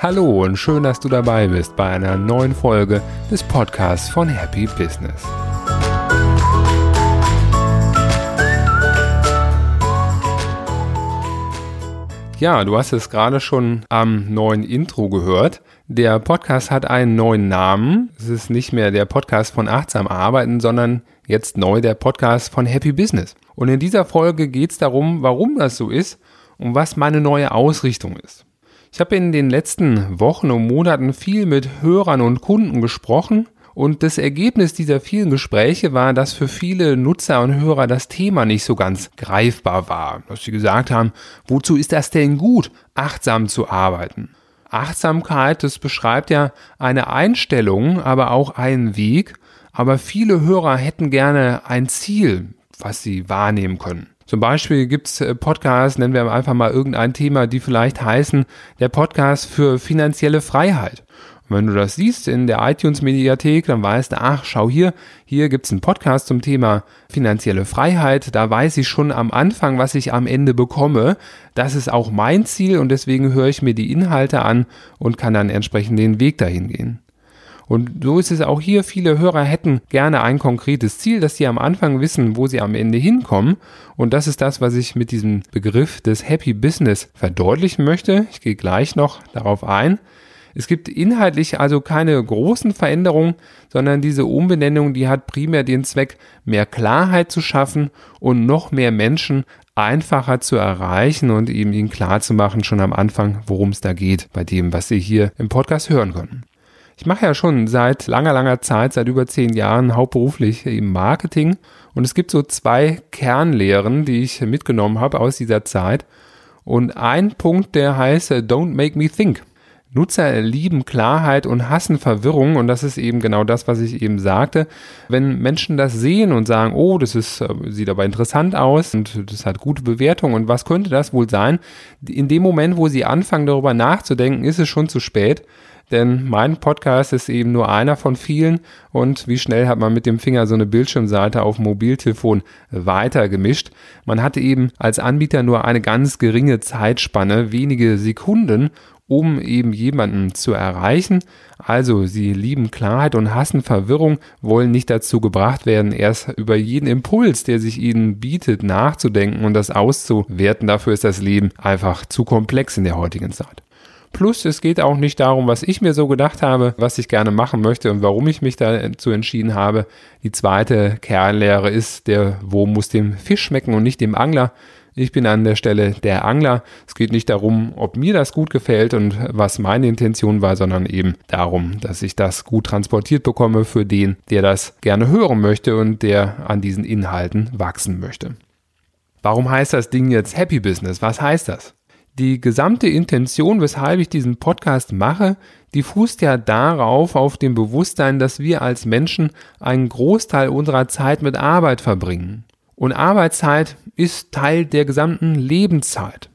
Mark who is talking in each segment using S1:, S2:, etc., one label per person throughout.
S1: Hallo und schön, dass du dabei bist bei einer neuen Folge des Podcasts von Happy Business. Ja, du hast es gerade schon am neuen Intro gehört. Der Podcast hat einen neuen Namen. Es ist nicht mehr der Podcast von Achtsam Arbeiten, sondern jetzt neu der Podcast von Happy Business. Und in dieser Folge geht es darum, warum das so ist und was meine neue Ausrichtung ist. Ich habe in den letzten Wochen und Monaten viel mit Hörern und Kunden gesprochen und das Ergebnis dieser vielen Gespräche war, dass für viele Nutzer und Hörer das Thema nicht so ganz greifbar war. Dass sie gesagt haben, wozu ist das denn gut, achtsam zu arbeiten? Achtsamkeit, das beschreibt ja eine Einstellung, aber auch einen Weg. Aber viele Hörer hätten gerne ein Ziel, was sie wahrnehmen können. Zum Beispiel gibt's äh, Podcasts, nennen wir einfach mal irgendein Thema, die vielleicht heißen, der Podcast für finanzielle Freiheit. Und wenn du das siehst in der iTunes-Mediathek, dann weißt du, ach, schau hier, hier gibt's einen Podcast zum Thema finanzielle Freiheit. Da weiß ich schon am Anfang, was ich am Ende bekomme. Das ist auch mein Ziel und deswegen höre ich mir die Inhalte an und kann dann entsprechend den Weg dahin gehen. Und so ist es auch hier. Viele Hörer hätten gerne ein konkretes Ziel, dass sie am Anfang wissen, wo sie am Ende hinkommen. Und das ist das, was ich mit diesem Begriff des Happy Business verdeutlichen möchte. Ich gehe gleich noch darauf ein. Es gibt inhaltlich also keine großen Veränderungen, sondern diese Umbenennung, die hat primär den Zweck, mehr Klarheit zu schaffen und noch mehr Menschen einfacher zu erreichen und eben ihnen klar zu machen, schon am Anfang, worum es da geht, bei dem, was Sie hier im Podcast hören können. Ich mache ja schon seit langer, langer Zeit, seit über zehn Jahren hauptberuflich im Marketing und es gibt so zwei Kernlehren, die ich mitgenommen habe aus dieser Zeit. Und ein Punkt, der heißt Don't make me think. Nutzer lieben Klarheit und hassen Verwirrung und das ist eben genau das, was ich eben sagte. Wenn Menschen das sehen und sagen, oh, das ist, äh, sieht aber interessant aus und das hat gute Bewertung und was könnte das wohl sein? In dem Moment, wo sie anfangen darüber nachzudenken, ist es schon zu spät denn mein Podcast ist eben nur einer von vielen und wie schnell hat man mit dem Finger so eine Bildschirmseite auf Mobiltelefon weitergemischt. Man hatte eben als Anbieter nur eine ganz geringe Zeitspanne, wenige Sekunden, um eben jemanden zu erreichen. Also sie lieben Klarheit und hassen Verwirrung, wollen nicht dazu gebracht werden, erst über jeden Impuls, der sich ihnen bietet, nachzudenken und das auszuwerten. Dafür ist das Leben einfach zu komplex in der heutigen Zeit. Plus, es geht auch nicht darum, was ich mir so gedacht habe, was ich gerne machen möchte und warum ich mich dazu entschieden habe. Die zweite Kernlehre ist, der Wurm muss dem Fisch schmecken und nicht dem Angler. Ich bin an der Stelle der Angler. Es geht nicht darum, ob mir das gut gefällt und was meine Intention war, sondern eben darum, dass ich das gut transportiert bekomme für den, der das gerne hören möchte und der an diesen Inhalten wachsen möchte. Warum heißt das Ding jetzt Happy Business? Was heißt das? Die gesamte Intention, weshalb ich diesen Podcast mache, die fußt ja darauf, auf dem Bewusstsein, dass wir als Menschen einen Großteil unserer Zeit mit Arbeit verbringen. Und Arbeitszeit ist Teil der gesamten Lebenszeit.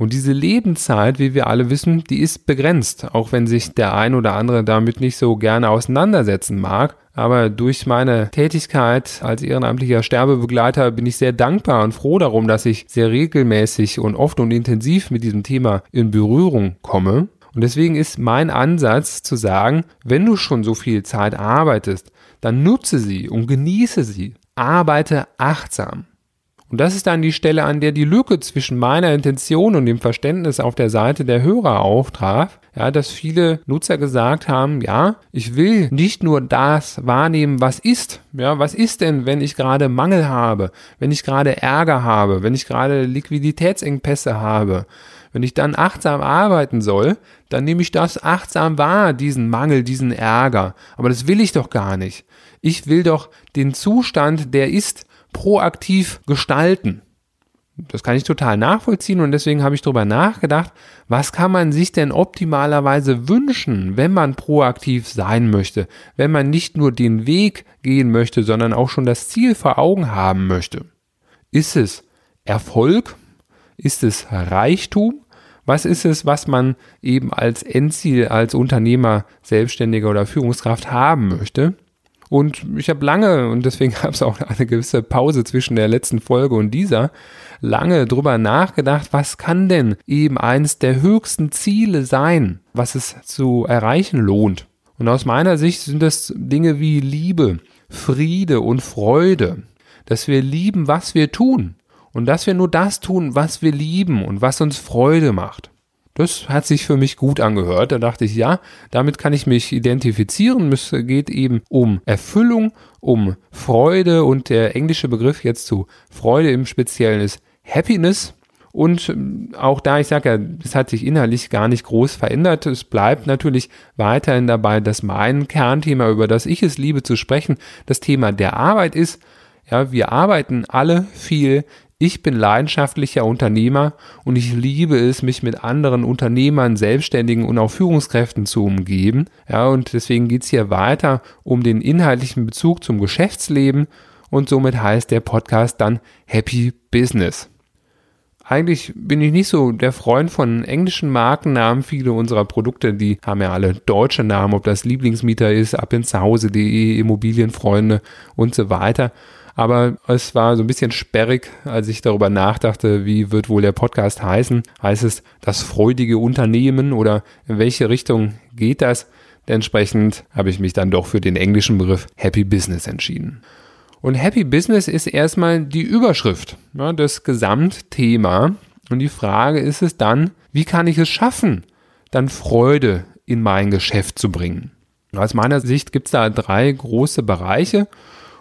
S1: Und diese Lebenszeit, wie wir alle wissen, die ist begrenzt, auch wenn sich der ein oder andere damit nicht so gerne auseinandersetzen mag. Aber durch meine Tätigkeit als ehrenamtlicher Sterbebegleiter bin ich sehr dankbar und froh darum, dass ich sehr regelmäßig und oft und intensiv mit diesem Thema in Berührung komme. Und deswegen ist mein Ansatz zu sagen, wenn du schon so viel Zeit arbeitest, dann nutze sie und genieße sie. Arbeite achtsam. Und das ist dann die Stelle, an der die Lücke zwischen meiner Intention und dem Verständnis auf der Seite der Hörer auftraf. Ja, dass viele Nutzer gesagt haben, ja, ich will nicht nur das wahrnehmen, was ist. Ja, was ist denn, wenn ich gerade Mangel habe, wenn ich gerade Ärger habe, wenn ich gerade Liquiditätsengpässe habe? Wenn ich dann achtsam arbeiten soll, dann nehme ich das achtsam wahr, diesen Mangel, diesen Ärger. Aber das will ich doch gar nicht. Ich will doch den Zustand, der ist, proaktiv gestalten. Das kann ich total nachvollziehen und deswegen habe ich darüber nachgedacht, was kann man sich denn optimalerweise wünschen, wenn man proaktiv sein möchte, wenn man nicht nur den Weg gehen möchte, sondern auch schon das Ziel vor Augen haben möchte. Ist es Erfolg? Ist es Reichtum? Was ist es, was man eben als Endziel, als Unternehmer, Selbstständiger oder Führungskraft haben möchte? Und ich habe lange, und deswegen gab es auch eine gewisse Pause zwischen der letzten Folge und dieser, lange drüber nachgedacht, was kann denn eben eines der höchsten Ziele sein, was es zu erreichen lohnt. Und aus meiner Sicht sind das Dinge wie Liebe, Friede und Freude, dass wir lieben, was wir tun und dass wir nur das tun, was wir lieben und was uns Freude macht. Das hat sich für mich gut angehört. Da dachte ich, ja, damit kann ich mich identifizieren. Es geht eben um Erfüllung, um Freude und der englische Begriff jetzt zu Freude im Speziellen ist Happiness. Und ähm, auch da, ich sage ja, es hat sich inhaltlich gar nicht groß verändert. Es bleibt natürlich weiterhin dabei, dass mein Kernthema, über das ich es liebe zu sprechen, das Thema der Arbeit ist. Ja, wir arbeiten alle viel. Ich bin leidenschaftlicher Unternehmer und ich liebe es, mich mit anderen Unternehmern, Selbstständigen und auch Führungskräften zu umgeben. Ja, und deswegen geht's hier weiter um den inhaltlichen Bezug zum Geschäftsleben und somit heißt der Podcast dann Happy Business. Eigentlich bin ich nicht so der Freund von englischen Markennamen. Viele unserer Produkte, die haben ja alle deutsche Namen, ob das Lieblingsmieter ist, ab Immobilienfreunde und so weiter. Aber es war so ein bisschen sperrig, als ich darüber nachdachte, wie wird wohl der Podcast heißen. Heißt es das freudige Unternehmen oder in welche Richtung geht das? Entsprechend habe ich mich dann doch für den englischen Begriff Happy Business entschieden. Und Happy Business ist erstmal die Überschrift, ja, das Gesamtthema. Und die Frage ist es dann, wie kann ich es schaffen, dann Freude in mein Geschäft zu bringen? Aus meiner Sicht gibt es da drei große Bereiche.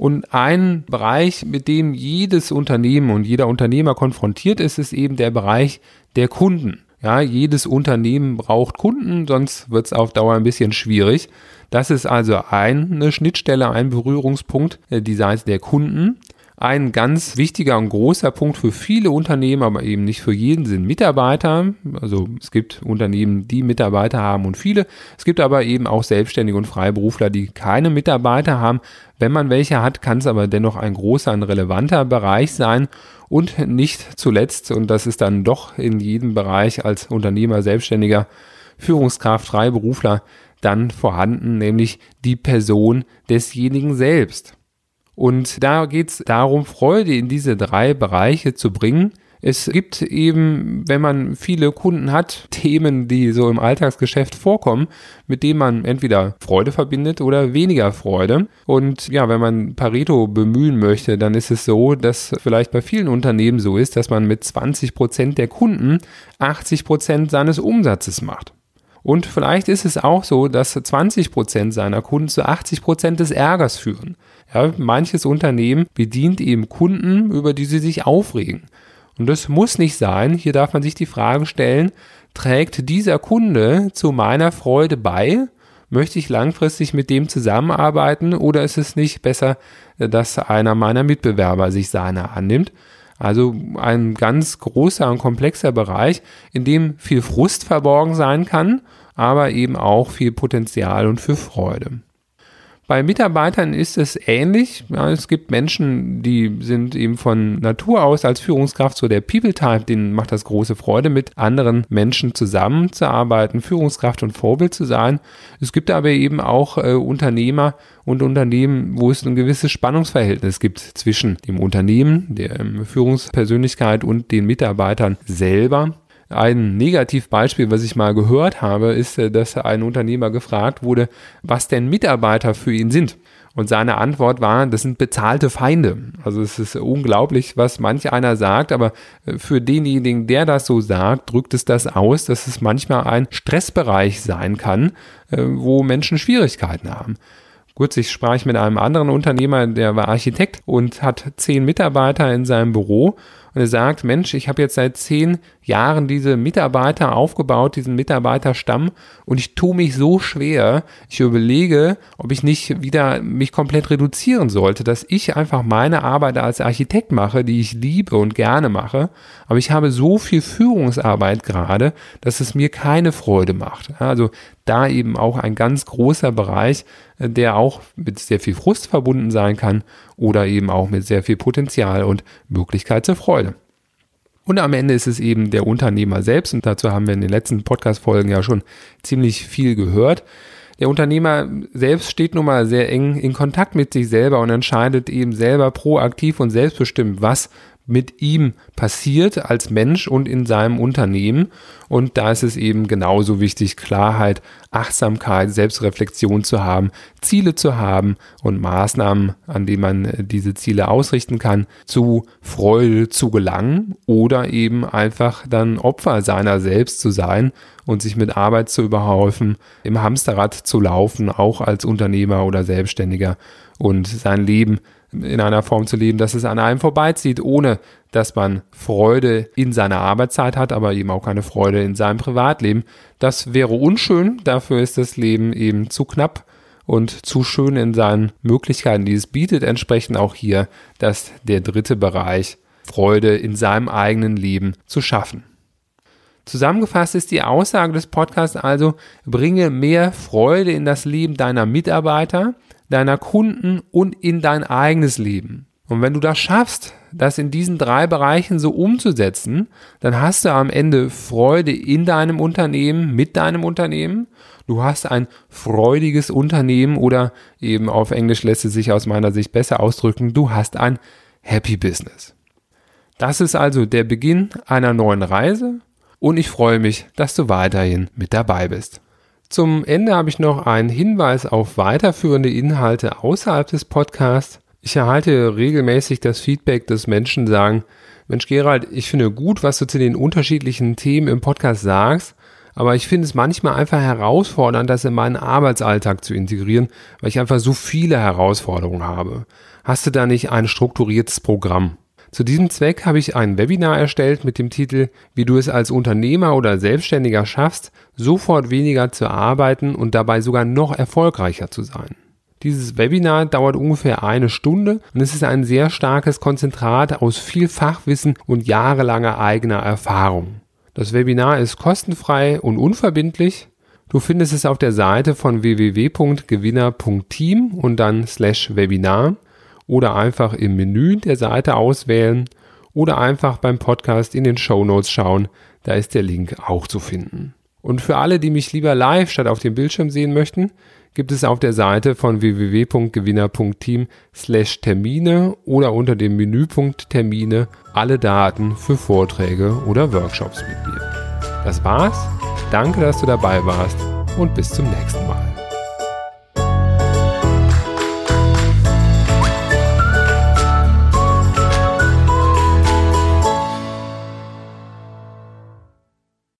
S1: Und ein Bereich, mit dem jedes Unternehmen und jeder Unternehmer konfrontiert ist, ist eben der Bereich der Kunden. Ja, jedes Unternehmen braucht Kunden, sonst wird es auf Dauer ein bisschen schwierig. Das ist also eine Schnittstelle, ein Berührungspunkt, äh, die Seite der Kunden. Ein ganz wichtiger und großer Punkt für viele Unternehmen, aber eben nicht für jeden, sind Mitarbeiter. Also es gibt Unternehmen, die Mitarbeiter haben und viele. Es gibt aber eben auch Selbstständige und Freiberufler, die keine Mitarbeiter haben. Wenn man welche hat, kann es aber dennoch ein großer, ein relevanter Bereich sein. Und nicht zuletzt, und das ist dann doch in jedem Bereich als Unternehmer, Selbstständiger, Führungskraft, Freiberufler dann vorhanden, nämlich die Person desjenigen selbst. Und da geht es darum, Freude in diese drei Bereiche zu bringen. Es gibt eben, wenn man viele Kunden hat, Themen, die so im Alltagsgeschäft vorkommen, mit denen man entweder Freude verbindet oder weniger Freude. Und ja, wenn man Pareto bemühen möchte, dann ist es so, dass vielleicht bei vielen Unternehmen so ist, dass man mit 20 Prozent der Kunden 80 Prozent seines Umsatzes macht. Und vielleicht ist es auch so, dass 20 Prozent seiner Kunden zu 80 Prozent des Ärgers führen. Ja, manches Unternehmen bedient eben Kunden, über die sie sich aufregen. Und das muss nicht sein. Hier darf man sich die Frage stellen, trägt dieser Kunde zu meiner Freude bei? Möchte ich langfristig mit dem zusammenarbeiten oder ist es nicht besser, dass einer meiner Mitbewerber sich seiner annimmt? Also ein ganz großer und komplexer Bereich, in dem viel Frust verborgen sein kann, aber eben auch viel Potenzial und für Freude. Bei Mitarbeitern ist es ähnlich. Ja, es gibt Menschen, die sind eben von Natur aus als Führungskraft so der People-Type, denen macht das große Freude, mit anderen Menschen zusammenzuarbeiten, Führungskraft und Vorbild zu sein. Es gibt aber eben auch äh, Unternehmer und Unternehmen, wo es ein gewisses Spannungsverhältnis gibt zwischen dem Unternehmen, der ähm, Führungspersönlichkeit und den Mitarbeitern selber. Ein Negativbeispiel, was ich mal gehört habe, ist, äh, dass ein Unternehmer gefragt wurde, was denn Mitarbeiter für ihn sind. Und seine Antwort war, das sind bezahlte Feinde. Also es ist unglaublich, was manch einer sagt, aber äh, für denjenigen, der das so sagt, drückt es das aus, dass es manchmal ein Stressbereich sein kann, äh, wo Menschen Schwierigkeiten haben. Kurz, ich sprach mit einem anderen Unternehmer, der war Architekt und hat zehn Mitarbeiter in seinem Büro und er sagt, Mensch, ich habe jetzt seit zehn Jahren diese Mitarbeiter aufgebaut, diesen Mitarbeiterstamm und ich tue mich so schwer. Ich überlege, ob ich nicht wieder mich komplett reduzieren sollte, dass ich einfach meine Arbeit als Architekt mache, die ich liebe und gerne mache. Aber ich habe so viel Führungsarbeit gerade, dass es mir keine Freude macht. Also da eben auch ein ganz großer Bereich, äh, der auch mit sehr viel Frust verbunden sein kann oder eben auch mit sehr viel Potenzial und Möglichkeit zur Freude. Und am Ende ist es eben der Unternehmer selbst, und dazu haben wir in den letzten Podcast-Folgen ja schon ziemlich viel gehört, Der Unternehmer selbst steht nun mal sehr eng in Kontakt mit sich selber und entscheidet eben selber proaktiv und selbstbestimmt, was mit ihm passiert als Mensch und in seinem Unternehmen. Und da ist es eben genauso wichtig, Klarheit, Achtsamkeit, Selbstreflexion zu haben, Ziele zu haben und Maßnahmen, an denen man äh, diese Ziele ausrichten kann, zu Freude zu gelangen oder eben einfach dann Opfer seiner selbst zu sein und sich mit Arbeit zu überhäufen, im Hamsterrad zu laufen, auch als Unternehmer oder Selbstständiger und sein Leben in einer Form zu leben, dass es an einem vorbeizieht, ohne dass man Freude in seiner Arbeitszeit hat, aber eben auch keine Freude in seinem Privatleben. Das wäre unschön, dafür ist das Leben eben zu knapp und zu schön in seinen Möglichkeiten, die es bietet. Entsprechend auch hier, dass der dritte Bereich Freude in seinem eigenen Leben zu schaffen. Zusammengefasst ist die Aussage des Podcasts also, bringe mehr Freude in das Leben deiner Mitarbeiter, deiner Kunden und in dein eigenes Leben. Und wenn du das schaffst, das in diesen drei Bereichen so umzusetzen, dann hast du am Ende Freude in deinem Unternehmen, mit deinem Unternehmen. Du hast ein freudiges Unternehmen oder eben auf Englisch lässt es sich aus meiner Sicht besser ausdrücken, du hast ein Happy Business. Das ist also der Beginn einer neuen Reise und ich freue mich, dass du weiterhin mit dabei bist. Zum Ende habe ich noch einen Hinweis auf weiterführende Inhalte außerhalb des Podcasts. Ich erhalte regelmäßig das Feedback, dass Menschen sagen, Mensch Gerald, ich finde gut, was du zu den unterschiedlichen Themen im Podcast sagst, aber ich finde es manchmal einfach herausfordernd, das in meinen Arbeitsalltag zu integrieren, weil ich einfach so viele Herausforderungen habe. Hast du da nicht ein strukturiertes Programm? Zu diesem Zweck habe ich ein Webinar erstellt mit dem Titel Wie du es als Unternehmer oder Selbstständiger schaffst, sofort weniger zu arbeiten und dabei sogar noch erfolgreicher zu sein. Dieses Webinar dauert ungefähr eine Stunde und es ist ein sehr starkes Konzentrat aus viel Fachwissen und jahrelanger eigener Erfahrung. Das Webinar ist kostenfrei und unverbindlich. Du findest es auf der Seite von www.gewinner.team und dann slash Webinar oder einfach im Menü der Seite auswählen oder einfach beim Podcast in den Show Notes schauen, da ist der Link auch zu finden. Und für alle, die mich lieber live statt auf dem Bildschirm sehen möchten, gibt es auf der Seite von www.gewinner.team slash Termine oder unter dem Menüpunkt Termine alle Daten für Vorträge oder Workshops mit mir. Das war's. Danke, dass du dabei warst und bis zum nächsten Mal.